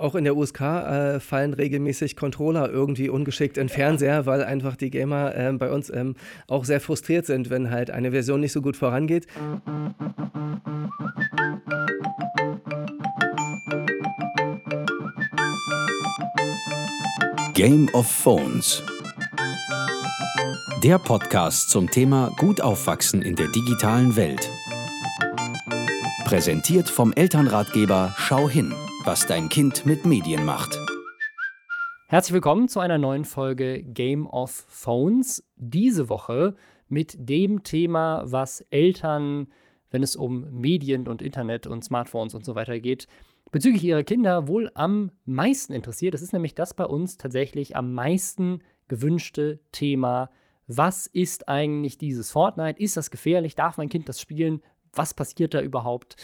Auch in der USK äh, fallen regelmäßig Controller irgendwie ungeschickt in Fernseher, weil einfach die Gamer äh, bei uns ähm, auch sehr frustriert sind, wenn halt eine Version nicht so gut vorangeht. Game of Phones. Der Podcast zum Thema Gut aufwachsen in der digitalen Welt. Präsentiert vom Elternratgeber Schau hin was dein Kind mit Medien macht. Herzlich willkommen zu einer neuen Folge Game of Phones. Diese Woche mit dem Thema, was Eltern, wenn es um Medien und Internet und Smartphones und so weiter geht, bezüglich ihrer Kinder wohl am meisten interessiert. Das ist nämlich das bei uns tatsächlich am meisten gewünschte Thema. Was ist eigentlich dieses Fortnite? Ist das gefährlich? Darf mein Kind das spielen? Was passiert da überhaupt?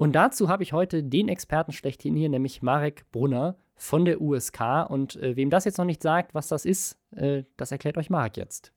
Und dazu habe ich heute den Experten schlechthin hier, nämlich Marek Brunner von der USK. Und äh, wem das jetzt noch nicht sagt, was das ist, äh, das erklärt euch Marek jetzt.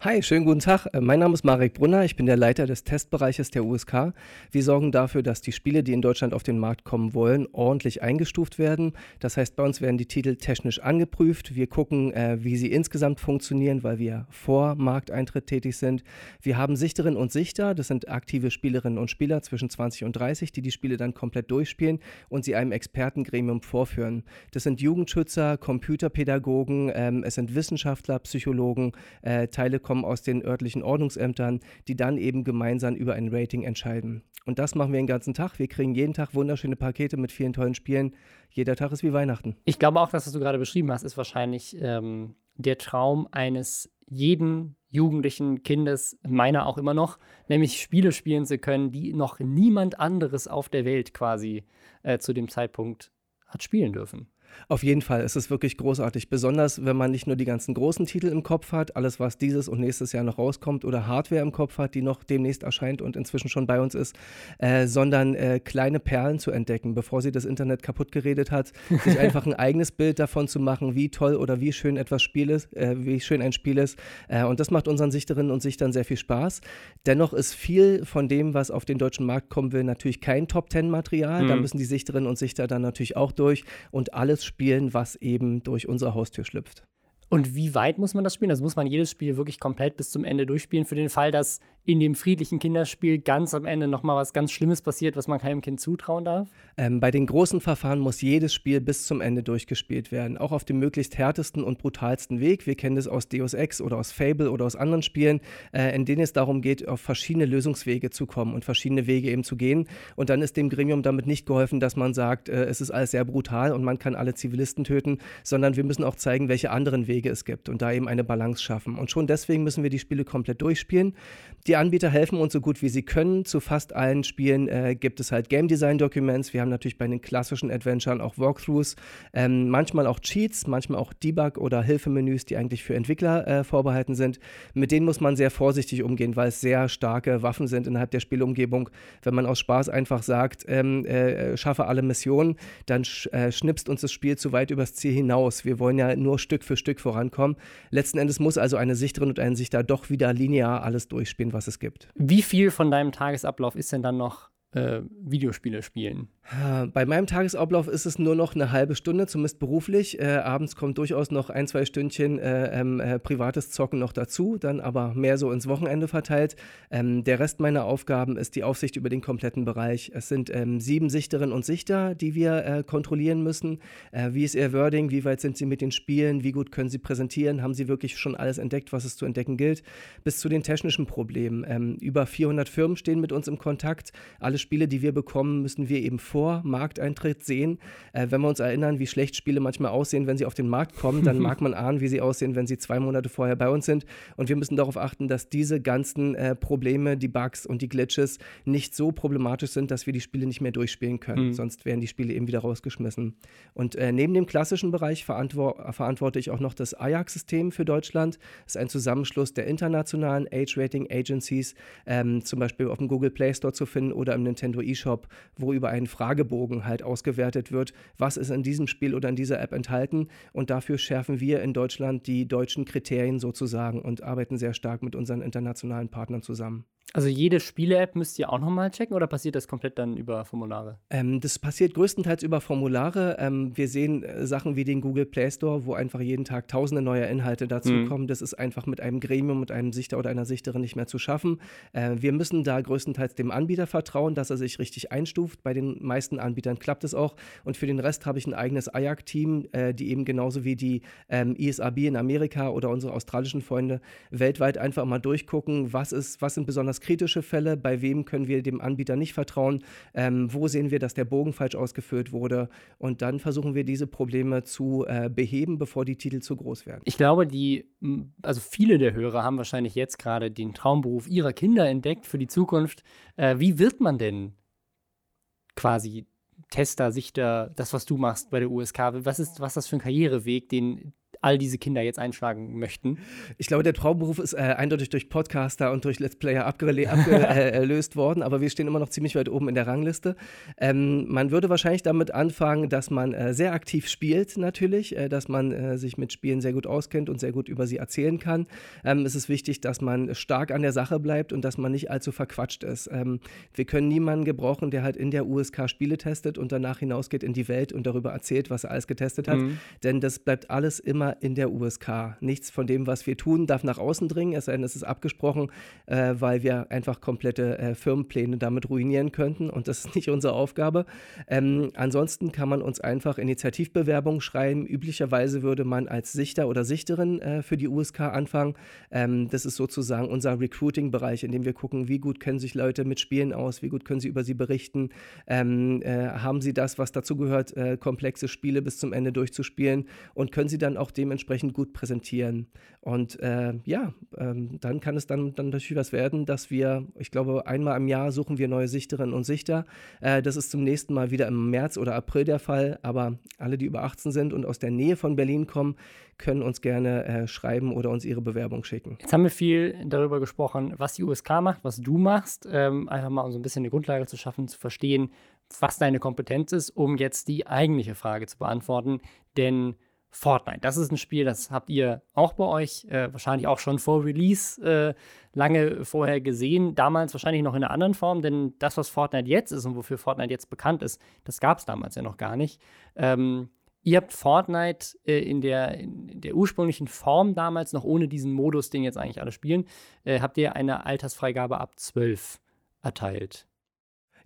Hi, schönen guten Tag. Äh, mein Name ist Marek Brunner. Ich bin der Leiter des Testbereiches der USK. Wir sorgen dafür, dass die Spiele, die in Deutschland auf den Markt kommen wollen, ordentlich eingestuft werden. Das heißt, bei uns werden die Titel technisch angeprüft. Wir gucken, äh, wie sie insgesamt funktionieren, weil wir vor Markteintritt tätig sind. Wir haben Sichterinnen und Sichter. Das sind aktive Spielerinnen und Spieler zwischen 20 und 30, die die Spiele dann komplett durchspielen und sie einem Expertengremium vorführen. Das sind Jugendschützer, Computerpädagogen, ähm, es sind Wissenschaftler, Psychologen, äh, Teile kommen aus den örtlichen Ordnungsämtern, die dann eben gemeinsam über ein Rating entscheiden. Und das machen wir den ganzen Tag. Wir kriegen jeden Tag wunderschöne Pakete mit vielen tollen Spielen. Jeder Tag ist wie Weihnachten. Ich glaube auch, das, was du gerade beschrieben hast, ist wahrscheinlich ähm, der Traum eines jeden jugendlichen Kindes, meiner auch immer noch, nämlich Spiele spielen zu können, die noch niemand anderes auf der Welt quasi äh, zu dem Zeitpunkt hat spielen dürfen. Auf jeden Fall, es ist wirklich großartig. Besonders, wenn man nicht nur die ganzen großen Titel im Kopf hat, alles, was dieses und nächstes Jahr noch rauskommt, oder Hardware im Kopf hat, die noch demnächst erscheint und inzwischen schon bei uns ist, äh, sondern äh, kleine Perlen zu entdecken, bevor sie das Internet kaputt geredet hat, sich einfach ein eigenes Bild davon zu machen, wie toll oder wie schön etwas Spiel ist, äh, wie schön ein Spiel ist. Äh, und das macht unseren Sichterinnen und Sichtern sehr viel Spaß. Dennoch ist viel von dem, was auf den deutschen Markt kommen will, natürlich kein Top-Ten-Material. Mhm. Da müssen die Sichterinnen und Sichter dann natürlich auch durch und alles spielen, was eben durch unsere Haustür schlüpft. Und wie weit muss man das spielen? Also muss man jedes Spiel wirklich komplett bis zum Ende durchspielen, für den Fall, dass in dem friedlichen Kinderspiel ganz am Ende nochmal was ganz Schlimmes passiert, was man keinem Kind zutrauen darf? Ähm, bei den großen Verfahren muss jedes Spiel bis zum Ende durchgespielt werden, auch auf dem möglichst härtesten und brutalsten Weg. Wir kennen das aus Deus Ex oder aus Fable oder aus anderen Spielen, äh, in denen es darum geht, auf verschiedene Lösungswege zu kommen und verschiedene Wege eben zu gehen. Und dann ist dem Gremium damit nicht geholfen, dass man sagt, äh, es ist alles sehr brutal und man kann alle Zivilisten töten, sondern wir müssen auch zeigen, welche anderen Wege Wege es gibt und da eben eine Balance schaffen. Und schon deswegen müssen wir die Spiele komplett durchspielen. Die Anbieter helfen uns so gut wie sie können. Zu fast allen Spielen äh, gibt es halt Game Design Documents. Wir haben natürlich bei den klassischen Adventuren auch Walkthroughs, ähm, manchmal auch Cheats, manchmal auch Debug- oder Hilfemenüs, die eigentlich für Entwickler äh, vorbehalten sind. Mit denen muss man sehr vorsichtig umgehen, weil es sehr starke Waffen sind innerhalb der Spielumgebung. Wenn man aus Spaß einfach sagt, ähm, äh, schaffe alle Missionen, dann sch äh, schnipst uns das Spiel zu weit übers Ziel hinaus. Wir wollen ja nur Stück für Stück vorankommen. Letzten Endes muss also eine Sichterin und ein Sichter doch wieder linear alles durchspielen, was es gibt. Wie viel von deinem Tagesablauf ist denn dann noch äh, Videospiele spielen? Bei meinem Tagesablauf ist es nur noch eine halbe Stunde, zumindest beruflich. Äh, abends kommt durchaus noch ein, zwei Stündchen äh, ähm, äh, privates Zocken noch dazu, dann aber mehr so ins Wochenende verteilt. Ähm, der Rest meiner Aufgaben ist die Aufsicht über den kompletten Bereich. Es sind ähm, sieben Sichterinnen und Sichter, die wir äh, kontrollieren müssen. Äh, wie ist ihr Wording? Wie weit sind sie mit den Spielen? Wie gut können sie präsentieren? Haben sie wirklich schon alles entdeckt, was es zu entdecken gilt? Bis zu den technischen Problemen. Ähm, über 400 Firmen stehen mit uns im Kontakt. Alle Spiele, die wir bekommen, müssen wir eben vor Markteintritt sehen. Äh, wenn wir uns erinnern, wie schlecht Spiele manchmal aussehen, wenn sie auf den Markt kommen, dann mag man ahnen, wie sie aussehen, wenn sie zwei Monate vorher bei uns sind. Und wir müssen darauf achten, dass diese ganzen äh, Probleme, die Bugs und die Glitches nicht so problematisch sind, dass wir die Spiele nicht mehr durchspielen können. Mhm. Sonst werden die Spiele eben wieder rausgeschmissen. Und äh, neben dem klassischen Bereich verantwort verantworte ich auch noch das Ajax-System für Deutschland. Das ist ein Zusammenschluss der internationalen Age-Rating-Agencies, ähm, zum Beispiel auf dem Google Play Store zu finden oder im Nintendo eShop, wo über einen Frage Fragebogen halt ausgewertet wird, was ist in diesem Spiel oder in dieser App enthalten. Und dafür schärfen wir in Deutschland die deutschen Kriterien sozusagen und arbeiten sehr stark mit unseren internationalen Partnern zusammen. Also jede Spiele-App müsst ihr auch nochmal checken oder passiert das komplett dann über Formulare? Ähm, das passiert größtenteils über Formulare. Ähm, wir sehen äh, Sachen wie den Google Play Store, wo einfach jeden Tag tausende neue Inhalte dazukommen. Mhm. Das ist einfach mit einem Gremium, mit einem Sichter oder einer Sichterin nicht mehr zu schaffen. Äh, wir müssen da größtenteils dem Anbieter vertrauen, dass er sich richtig einstuft. Bei den meisten Anbietern klappt es auch. Und für den Rest habe ich ein eigenes IAC-Team, äh, die eben genauso wie die ähm, ISAB in Amerika oder unsere australischen Freunde weltweit einfach mal durchgucken, was ist, was sind besonders besonders kritische Fälle, bei wem können wir dem Anbieter nicht vertrauen, ähm, wo sehen wir, dass der Bogen falsch ausgeführt wurde und dann versuchen wir diese Probleme zu äh, beheben, bevor die Titel zu groß werden. Ich glaube, die, also viele der Hörer haben wahrscheinlich jetzt gerade den Traumberuf ihrer Kinder entdeckt für die Zukunft. Äh, wie wird man denn quasi Tester, Sichter, das, was du machst bei der USK? Was ist, was ist das für ein Karriereweg, den all diese Kinder jetzt einschlagen möchten. Ich glaube, der Traumberuf ist äh, eindeutig durch Podcaster und durch Let's Player abgelöst worden, aber wir stehen immer noch ziemlich weit oben in der Rangliste. Ähm, man würde wahrscheinlich damit anfangen, dass man äh, sehr aktiv spielt, natürlich, äh, dass man äh, sich mit Spielen sehr gut auskennt und sehr gut über sie erzählen kann. Ähm, es ist wichtig, dass man stark an der Sache bleibt und dass man nicht allzu verquatscht ist. Ähm, wir können niemanden gebrauchen, der halt in der USK Spiele testet und danach hinausgeht in die Welt und darüber erzählt, was er alles getestet hat, mhm. denn das bleibt alles immer in der USK. Nichts von dem, was wir tun, darf nach außen dringen, es sei denn, es ist abgesprochen, äh, weil wir einfach komplette äh, Firmenpläne damit ruinieren könnten und das ist nicht unsere Aufgabe. Ähm, ansonsten kann man uns einfach Initiativbewerbungen schreiben. Üblicherweise würde man als Sichter oder Sichterin äh, für die USK anfangen. Ähm, das ist sozusagen unser Recruiting-Bereich, in dem wir gucken, wie gut kennen sich Leute mit Spielen aus, wie gut können sie über sie berichten, ähm, äh, haben sie das, was dazu gehört, äh, komplexe Spiele bis zum Ende durchzuspielen und können sie dann auch dementsprechend gut präsentieren. Und äh, ja, ähm, dann kann es dann, dann natürlich was werden, dass wir, ich glaube, einmal im Jahr suchen wir neue Sichterinnen und Sichter. Äh, das ist zum nächsten Mal wieder im März oder April der Fall. Aber alle, die über 18 sind und aus der Nähe von Berlin kommen, können uns gerne äh, schreiben oder uns ihre Bewerbung schicken. Jetzt haben wir viel darüber gesprochen, was die USK macht, was du machst. Ähm, einfach mal um so ein bisschen eine Grundlage zu schaffen, zu verstehen, was deine Kompetenz ist, um jetzt die eigentliche Frage zu beantworten. Denn Fortnite. Das ist ein Spiel, das habt ihr auch bei euch äh, wahrscheinlich auch schon vor Release äh, lange vorher gesehen. Damals wahrscheinlich noch in einer anderen Form, denn das, was Fortnite jetzt ist und wofür Fortnite jetzt bekannt ist, das gab es damals ja noch gar nicht. Ähm, ihr habt Fortnite äh, in, der, in der ursprünglichen Form damals, noch ohne diesen Modus, den jetzt eigentlich alle spielen, äh, habt ihr eine Altersfreigabe ab 12 erteilt.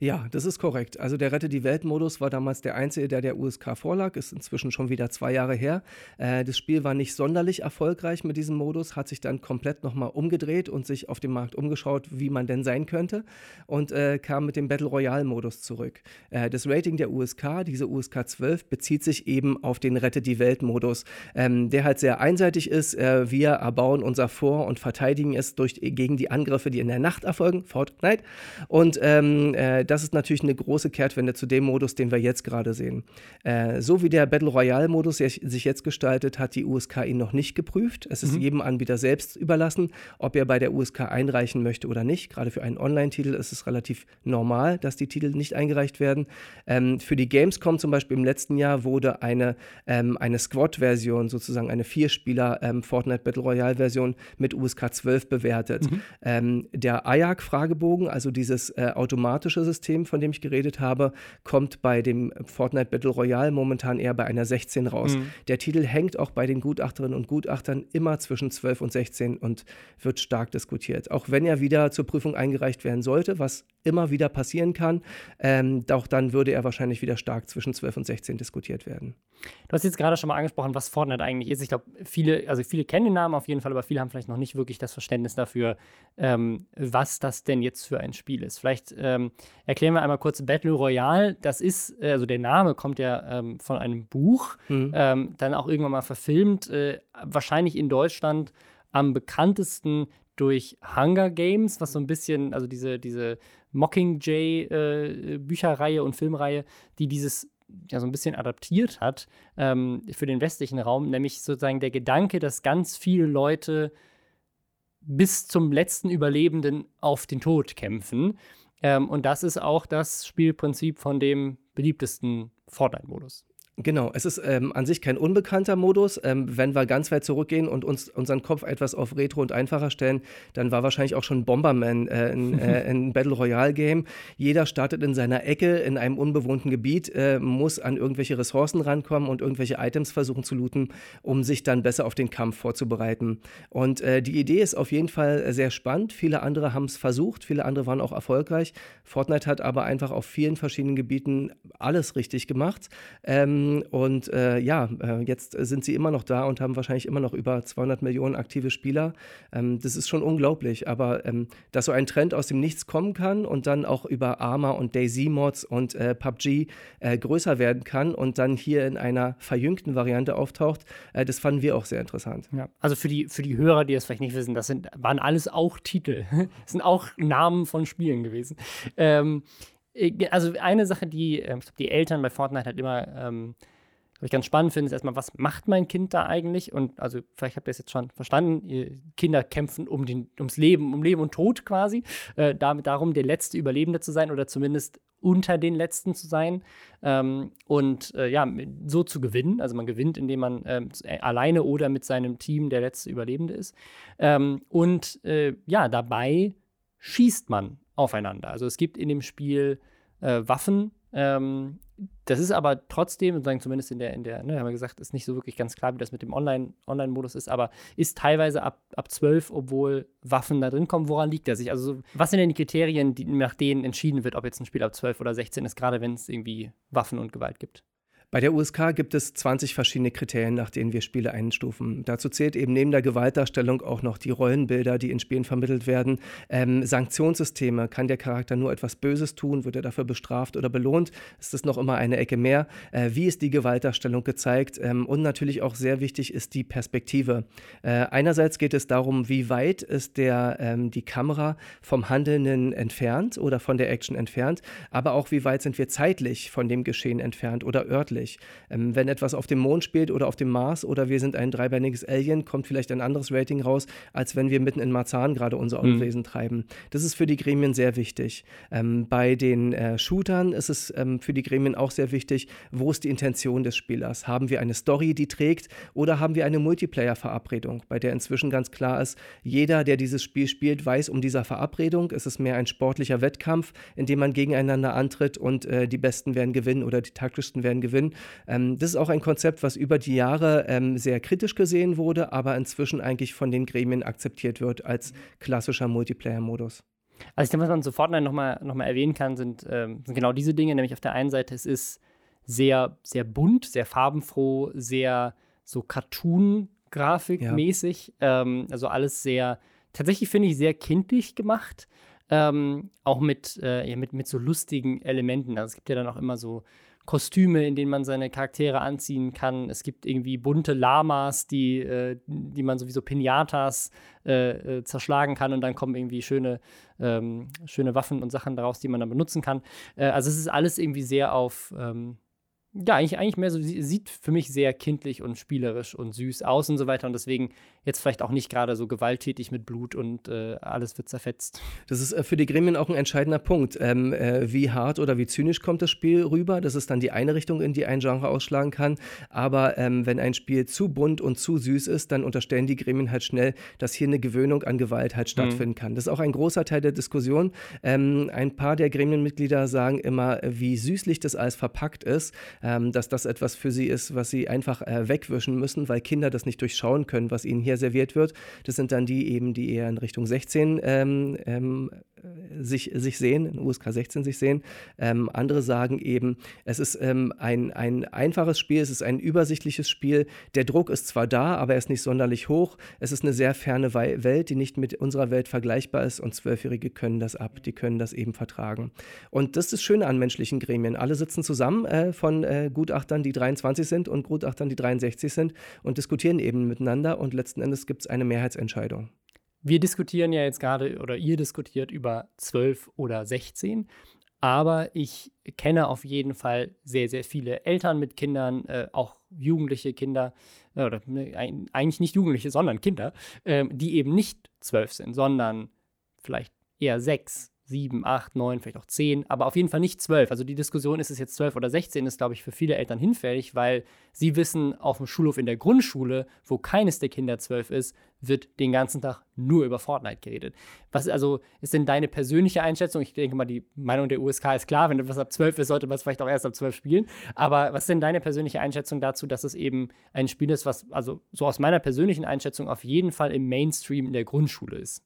Ja, das ist korrekt. Also der Rette die Welt-Modus war damals der einzige, der der USK vorlag, ist inzwischen schon wieder zwei Jahre her. Äh, das Spiel war nicht sonderlich erfolgreich mit diesem Modus, hat sich dann komplett nochmal umgedreht und sich auf dem Markt umgeschaut, wie man denn sein könnte und äh, kam mit dem Battle Royale-Modus zurück. Äh, das Rating der USK, diese USK 12, bezieht sich eben auf den Rette die Welt-Modus, ähm, der halt sehr einseitig ist. Äh, wir erbauen unser Vor- und verteidigen es durch, gegen die Angriffe, die in der Nacht erfolgen, Fortnite. Und ähm, äh, das ist natürlich eine große Kehrtwende zu dem Modus, den wir jetzt gerade sehen. Äh, so wie der Battle Royale-Modus sich jetzt gestaltet, hat die USK ihn noch nicht geprüft. Es ist mhm. jedem Anbieter selbst überlassen, ob er bei der USK einreichen möchte oder nicht. Gerade für einen Online-Titel ist es relativ normal, dass die Titel nicht eingereicht werden. Ähm, für die Gamescom zum Beispiel im letzten Jahr wurde eine, ähm, eine Squad-Version, sozusagen eine Vierspieler ähm, Fortnite Battle Royale-Version mit USK 12 bewertet. Mhm. Ähm, der IAC-Fragebogen, also dieses äh, automatische System, System, von dem ich geredet habe, kommt bei dem Fortnite Battle Royale momentan eher bei einer 16 raus. Mhm. Der Titel hängt auch bei den Gutachterinnen und Gutachtern immer zwischen 12 und 16 und wird stark diskutiert. Auch wenn er wieder zur Prüfung eingereicht werden sollte, was immer wieder passieren kann, ähm, auch dann würde er wahrscheinlich wieder stark zwischen 12 und 16 diskutiert werden. Du hast jetzt gerade schon mal angesprochen, was Fortnite eigentlich ist. Ich glaube, viele, also viele kennen den Namen auf jeden Fall, aber viele haben vielleicht noch nicht wirklich das Verständnis dafür, ähm, was das denn jetzt für ein Spiel ist. Vielleicht ähm, erklären wir einmal kurz Battle Royale. Das ist, äh, also der Name kommt ja ähm, von einem Buch, mhm. Ähm, dann auch irgendwann mal verfilmt, äh, wahrscheinlich in Deutschland am bekanntesten durch Hunger Games, was so ein bisschen, also diese, diese Mockingjay-Bücherreihe äh, und Filmreihe, die dieses ja so ein bisschen adaptiert hat ähm, für den westlichen Raum, nämlich sozusagen der Gedanke, dass ganz viele Leute bis zum letzten Überlebenden auf den Tod kämpfen. Ähm, und das ist auch das Spielprinzip von dem beliebtesten Fortnite-Modus. Genau, es ist ähm, an sich kein unbekannter Modus. Ähm, wenn wir ganz weit zurückgehen und uns unseren Kopf etwas auf Retro und einfacher stellen, dann war wahrscheinlich auch schon Bomberman äh, ein, äh, ein Battle Royale Game. Jeder startet in seiner Ecke in einem unbewohnten Gebiet, äh, muss an irgendwelche Ressourcen rankommen und irgendwelche Items versuchen zu looten, um sich dann besser auf den Kampf vorzubereiten. Und äh, die Idee ist auf jeden Fall sehr spannend. Viele andere haben es versucht, viele andere waren auch erfolgreich. Fortnite hat aber einfach auf vielen verschiedenen Gebieten alles richtig gemacht. Ähm, und äh, ja, äh, jetzt sind sie immer noch da und haben wahrscheinlich immer noch über 200 Millionen aktive Spieler. Ähm, das ist schon unglaublich. Aber ähm, dass so ein Trend aus dem Nichts kommen kann und dann auch über Arma und Daisy-Mods und äh, PUBG äh, größer werden kann und dann hier in einer verjüngten Variante auftaucht, äh, das fanden wir auch sehr interessant. Ja, also für die, für die Hörer, die das vielleicht nicht wissen, das sind, waren alles auch Titel. das sind auch Namen von Spielen gewesen. Ähm, äh, also eine Sache, die äh, die Eltern bei Fortnite halt immer ähm, ich ganz spannend finde, ist erstmal, was macht mein Kind da eigentlich? Und also, vielleicht habt ihr es jetzt schon verstanden, Kinder kämpfen um den, ums Leben, um Leben und Tod quasi. Äh, damit darum, der letzte Überlebende zu sein oder zumindest unter den Letzten zu sein ähm, und äh, ja, so zu gewinnen. Also man gewinnt, indem man ähm, äh, alleine oder mit seinem Team der letzte Überlebende ist. Ähm, und äh, ja, dabei schießt man aufeinander. Also es gibt in dem Spiel äh, Waffen. Ähm, das ist aber trotzdem, sozusagen zumindest in der, in der, ne, haben wir gesagt, ist nicht so wirklich ganz klar, wie das mit dem Online, Online-Modus ist, aber ist teilweise ab, ab 12, obwohl Waffen da drin kommen. Woran liegt das sich? Also, was sind denn die Kriterien, die, nach denen entschieden wird, ob jetzt ein Spiel ab 12 oder 16 ist, gerade wenn es irgendwie Waffen und Gewalt gibt? Bei der USK gibt es 20 verschiedene Kriterien, nach denen wir Spiele einstufen. Dazu zählt eben neben der Gewaltdarstellung auch noch die Rollenbilder, die in Spielen vermittelt werden. Ähm, Sanktionssysteme. Kann der Charakter nur etwas Böses tun? Wird er dafür bestraft oder belohnt? Ist das noch immer eine Ecke mehr? Äh, wie ist die Gewaltdarstellung gezeigt? Ähm, und natürlich auch sehr wichtig ist die Perspektive. Äh, einerseits geht es darum, wie weit ist der, ähm, die Kamera vom Handelnden entfernt oder von der Action entfernt, aber auch wie weit sind wir zeitlich von dem Geschehen entfernt oder örtlich ähnlich. Ähm, wenn etwas auf dem Mond spielt oder auf dem Mars oder wir sind ein dreibeiniges Alien, kommt vielleicht ein anderes Rating raus, als wenn wir mitten in Marzahn gerade unser mhm. Unwesen mhm. treiben. Das ist für die Gremien sehr wichtig. Ähm, bei den äh, Shootern ist es ähm, für die Gremien auch sehr wichtig, wo ist die Intention des Spielers? Haben wir eine Story, die trägt oder haben wir eine Multiplayer-Verabredung, bei der inzwischen ganz klar ist, jeder, der dieses Spiel spielt, weiß um dieser Verabredung. Es ist mehr ein sportlicher Wettkampf, in dem man gegeneinander antritt und äh, die Besten werden gewinnen oder die taktischsten werden gewinnen. Ähm, das ist auch ein Konzept, was über die Jahre ähm, sehr kritisch gesehen wurde, aber inzwischen eigentlich von den Gremien akzeptiert wird als klassischer Multiplayer-Modus. Also ich denke, was man Fortnite nochmal noch mal erwähnen kann, sind, ähm, sind genau diese Dinge, nämlich auf der einen Seite, es ist sehr, sehr bunt, sehr farbenfroh, sehr so Cartoon-Grafikmäßig, ja. ähm, also alles sehr, tatsächlich finde ich sehr kindlich gemacht, ähm, auch mit, äh, ja, mit, mit so lustigen Elementen. Also es gibt ja dann auch immer so Kostüme, in denen man seine Charaktere anziehen kann. Es gibt irgendwie bunte Lamas, die, äh, die man sowieso Pinatas äh, äh, zerschlagen kann und dann kommen irgendwie schöne, ähm, schöne Waffen und Sachen daraus, die man dann benutzen kann. Äh, also es ist alles irgendwie sehr auf ähm, ja, eigentlich, eigentlich mehr so, sieht für mich sehr kindlich und spielerisch und süß aus und so weiter. Und deswegen jetzt vielleicht auch nicht gerade so gewalttätig mit Blut und äh, alles wird zerfetzt. Das ist äh, für die Gremien auch ein entscheidender Punkt. Ähm, äh, wie hart oder wie zynisch kommt das Spiel rüber? Das ist dann die eine Richtung, in die ein Genre ausschlagen kann. Aber ähm, wenn ein Spiel zu bunt und zu süß ist, dann unterstellen die Gremien halt schnell, dass hier eine Gewöhnung an Gewalt halt mhm. stattfinden mhm. kann. Das ist auch ein großer Teil der Diskussion. Ähm, ein paar der Gremienmitglieder sagen immer, wie süßlich das alles verpackt ist ähm, dass das etwas für sie ist, was sie einfach äh, wegwischen müssen, weil Kinder das nicht durchschauen können, was ihnen hier serviert wird. Das sind dann die eben, die eher in Richtung 16 ähm, ähm, sich, sich sehen, in USK 16 sich sehen. Ähm, andere sagen eben, es ist ähm, ein, ein einfaches Spiel, es ist ein übersichtliches Spiel. Der Druck ist zwar da, aber er ist nicht sonderlich hoch. Es ist eine sehr ferne Welt, die nicht mit unserer Welt vergleichbar ist und Zwölfjährige können das ab, die können das eben vertragen. Und das ist das Schöne an menschlichen Gremien. Alle sitzen zusammen äh, von äh, Gutachtern, die 23 sind und Gutachtern, die 63 sind und diskutieren eben miteinander und letzten Endes gibt es eine Mehrheitsentscheidung. Wir diskutieren ja jetzt gerade oder ihr diskutiert über 12 oder 16, aber ich kenne auf jeden Fall sehr, sehr viele Eltern mit Kindern, äh, auch jugendliche Kinder, äh, oder ne, eigentlich nicht Jugendliche, sondern Kinder, äh, die eben nicht 12 sind, sondern vielleicht eher 6 sieben, acht, neun, vielleicht auch zehn, aber auf jeden Fall nicht zwölf. Also die Diskussion, ist es jetzt zwölf oder sechzehn, ist, glaube ich, für viele Eltern hinfällig, weil sie wissen, auf dem Schulhof in der Grundschule, wo keines der Kinder zwölf ist, wird den ganzen Tag nur über Fortnite geredet. Was also ist denn deine persönliche Einschätzung? Ich denke mal, die Meinung der USK ist klar, wenn etwas ab zwölf ist, sollte man es vielleicht auch erst ab zwölf spielen. Aber was ist denn deine persönliche Einschätzung dazu, dass es eben ein Spiel ist, was also so aus meiner persönlichen Einschätzung auf jeden Fall im Mainstream in der Grundschule ist?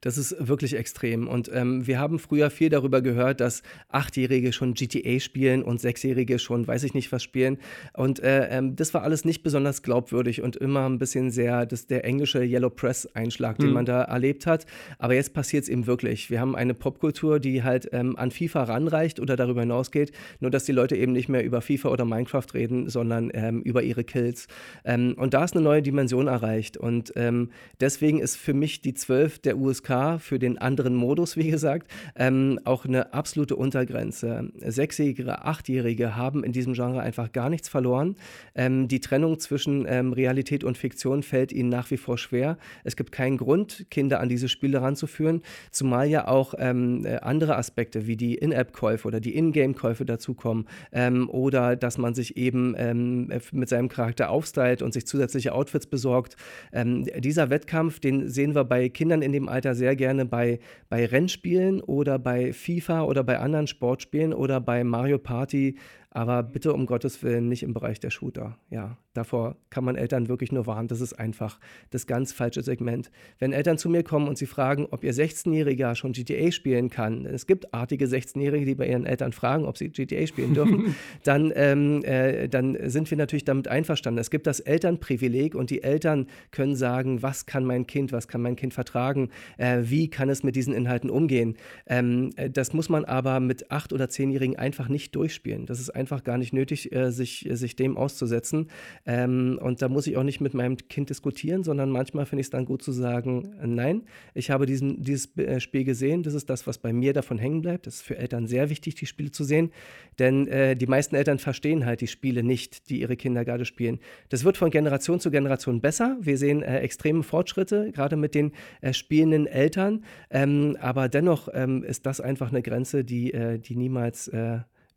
Das ist wirklich extrem. Und ähm, wir haben früher viel darüber gehört, dass Achtjährige schon GTA spielen und Sechsjährige schon weiß ich nicht was spielen. Und äh, ähm, das war alles nicht besonders glaubwürdig und immer ein bisschen sehr, das der englische Yellow Press-Einschlag, den mhm. man da erlebt hat. Aber jetzt passiert es eben wirklich. Wir haben eine Popkultur, die halt ähm, an FIFA ranreicht oder darüber hinausgeht, nur dass die Leute eben nicht mehr über FIFA oder Minecraft reden, sondern ähm, über ihre Kills. Ähm, und da ist eine neue Dimension erreicht. Und ähm, deswegen ist für mich die 12 der USK für den anderen Modus, wie gesagt, ähm, auch eine absolute Untergrenze. Sechsjährige, Achtjährige haben in diesem Genre einfach gar nichts verloren. Ähm, die Trennung zwischen ähm, Realität und Fiktion fällt ihnen nach wie vor schwer. Es gibt keinen Grund, Kinder an diese Spiele ranzuführen, zumal ja auch ähm, äh, andere Aspekte wie die In-App-Käufe oder die In-Game-Käufe dazukommen ähm, oder dass man sich eben ähm, mit seinem Charakter aufstylt und sich zusätzliche Outfits besorgt. dieser Wettkampf, den sehen wir bei Kindern in dem Alter sehr gerne bei, bei Rennspielen oder bei FIFA oder bei anderen Sportspielen oder bei Mario Party aber bitte um Gottes Willen nicht im Bereich der Shooter. Ja, davor kann man Eltern wirklich nur warnen. Das ist einfach das ganz falsche Segment. Wenn Eltern zu mir kommen und sie fragen, ob ihr 16-Jähriger schon GTA spielen kann, es gibt artige 16-Jährige, die bei ihren Eltern fragen, ob sie GTA spielen dürfen, dann, ähm, äh, dann sind wir natürlich damit einverstanden. Es gibt das Elternprivileg und die Eltern können sagen, was kann mein Kind, was kann mein Kind vertragen, äh, wie kann es mit diesen Inhalten umgehen. Ähm, äh, das muss man aber mit 8- oder 10-Jährigen einfach nicht durchspielen. Das ist einfach gar nicht nötig, äh, sich, äh, sich dem auszusetzen. Ähm, und da muss ich auch nicht mit meinem Kind diskutieren, sondern manchmal finde ich es dann gut zu sagen, äh, nein, ich habe diesen, dieses äh, Spiel gesehen, das ist das, was bei mir davon hängen bleibt. Das ist für Eltern sehr wichtig, die Spiele zu sehen, denn äh, die meisten Eltern verstehen halt die Spiele nicht, die ihre Kinder gerade spielen. Das wird von Generation zu Generation besser. Wir sehen äh, extreme Fortschritte, gerade mit den spielenden Eltern. Ähm, aber dennoch ähm, ist das einfach eine Grenze, die, die niemals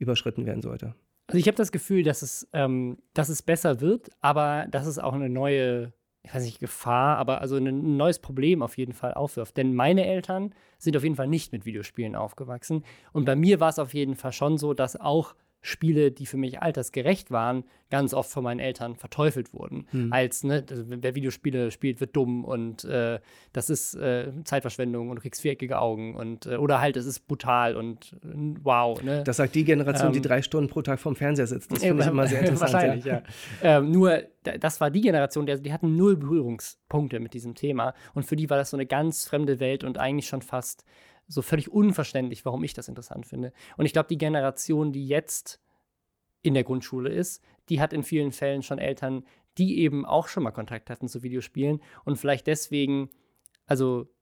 überschritten werden sollte. Also ich habe das Gefühl, dass es, ähm, dass es besser wird, aber dass es auch eine neue, ich weiß nicht, Gefahr, aber also ein neues Problem auf jeden Fall aufwirft. Denn meine Eltern sind auf jeden Fall nicht mit Videospielen aufgewachsen. Und bei mir war es auf jeden Fall schon so, dass auch Spiele, die für mich altersgerecht waren, ganz oft von meinen Eltern verteufelt wurden. Mhm. Als, ne, wer Videospiele spielt, wird dumm und äh, das ist äh, Zeitverschwendung und du kriegst viereckige Augen und äh, oder halt, es ist brutal und wow. Ne? Das sagt die Generation, ähm, die drei Stunden pro Tag vorm Fernseher sitzt. Das finde ich immer sehr interessant. Wahrscheinlich, ja. ja. ähm, nur, das war die Generation, die, die hatten null Berührungspunkte mit diesem Thema und für die war das so eine ganz fremde Welt und eigentlich schon fast so völlig unverständlich, warum ich das interessant finde. Und ich glaube, die Generation, die jetzt in der Grundschule ist, die hat in vielen Fällen schon Eltern, die eben auch schon mal Kontakt hatten zu Videospielen und vielleicht deswegen, also